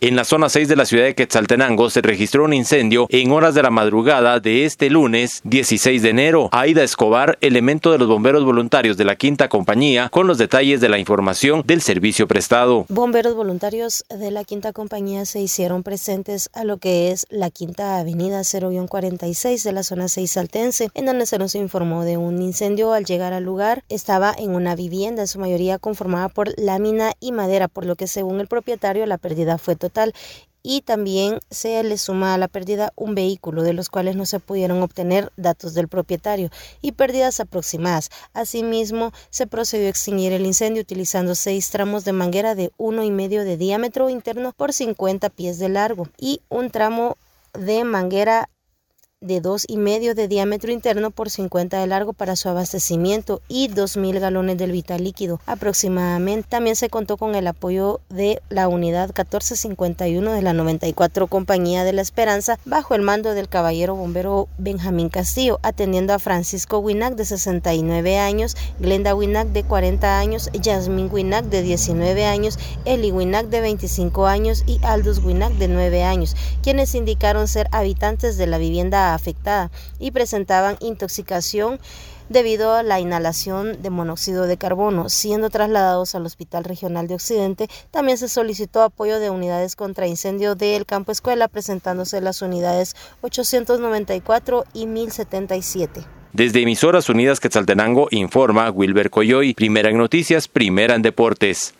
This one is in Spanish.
En la zona 6 de la ciudad de Quetzaltenango se registró un incendio en horas de la madrugada de este lunes 16 de enero. Aida Escobar, elemento de los bomberos voluntarios de la quinta compañía, con los detalles de la información del servicio prestado. Bomberos voluntarios de la quinta compañía se hicieron presentes a lo que es la quinta avenida 0-46 de la zona 6 saltense, en donde se nos informó de un incendio. Al llegar al lugar, estaba en una vivienda, en su mayoría conformada por lámina y madera, por lo que según el propietario la pérdida fue total y también se le suma a la pérdida un vehículo de los cuales no se pudieron obtener datos del propietario y pérdidas aproximadas. Asimismo, se procedió a extinguir el incendio utilizando seis tramos de manguera de uno y medio de diámetro interno por 50 pies de largo y un tramo de manguera de dos y medio de diámetro interno por 50 de largo para su abastecimiento y 2.000 galones del vital líquido aproximadamente. También se contó con el apoyo de la unidad 1451 de la 94 Compañía de la Esperanza bajo el mando del caballero bombero Benjamín Castillo, atendiendo a Francisco Winac de 69 años, Glenda Winac de 40 años, Yasmin Winac de 19 años, Eli Winac de 25 años y Aldous Winac de 9 años, quienes indicaron ser habitantes de la vivienda afectada y presentaban intoxicación debido a la inhalación de monóxido de carbono. Siendo trasladados al Hospital Regional de Occidente, también se solicitó apoyo de unidades contra incendio del campo escuela, presentándose las unidades 894 y 1077. Desde Emisoras Unidas Quetzaltenango informa Wilber Coyoy, primera en noticias, primera en deportes.